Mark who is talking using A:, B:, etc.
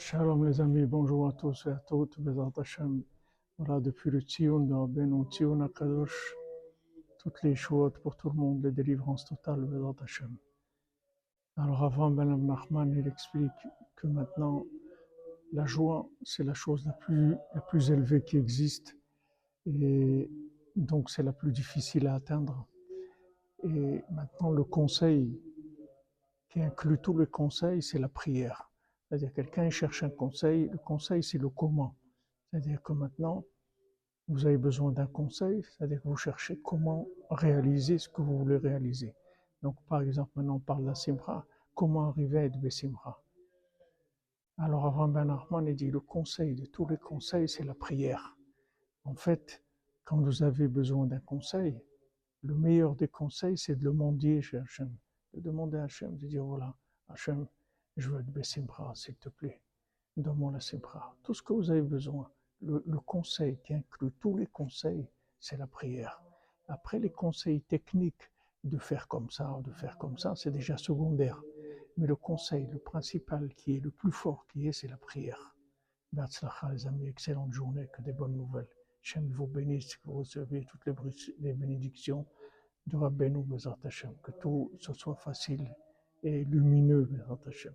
A: Shalom les amis, bonjour à tous et à toutes, Bezat Hashem. Voilà, depuis le Tzion de Rabbeinu, Tzion Akadosh, toutes les choses pour tout le monde, les délivrances totales, Bezat Hashem. Alors avant, Ben Nachman, il explique que maintenant, la joie, c'est la chose la plus, la plus élevée qui existe, et donc c'est la plus difficile à atteindre. Et maintenant, le conseil, qui inclut tous les conseils, c'est la prière. C'est-à-dire quelqu'un cherche un conseil, le conseil c'est le comment. C'est-à-dire que maintenant, vous avez besoin d'un conseil, c'est-à-dire que vous cherchez comment réaliser ce que vous voulez réaliser. Donc par exemple, maintenant on parle de la simra, comment arriver à être Bessimra. Alors avant Ben Arman, il dit le conseil de tous les conseils, c'est la prière. En fait, quand vous avez besoin d'un conseil, le meilleur des conseils, c'est de le demander chez Hachem. De demander à Hachem, de dire voilà, Hachem, je veux être Bessimra, s'il te plaît. Donne-moi la Simra. Tout ce que vous avez besoin. Le, conseil qui inclut tous les conseils, c'est la prière. Après, les conseils techniques de faire comme ça ou de faire comme ça, c'est déjà secondaire. Mais le conseil, le principal qui est le plus fort qui est, c'est la prière. Berzlacha, les amis, excellente journée, que des bonnes nouvelles. Hachem vous bénisse, que vous receviez toutes les, bénédictions de Rabbeinu que tout ce soit facile et lumineux, Bezat Hashem.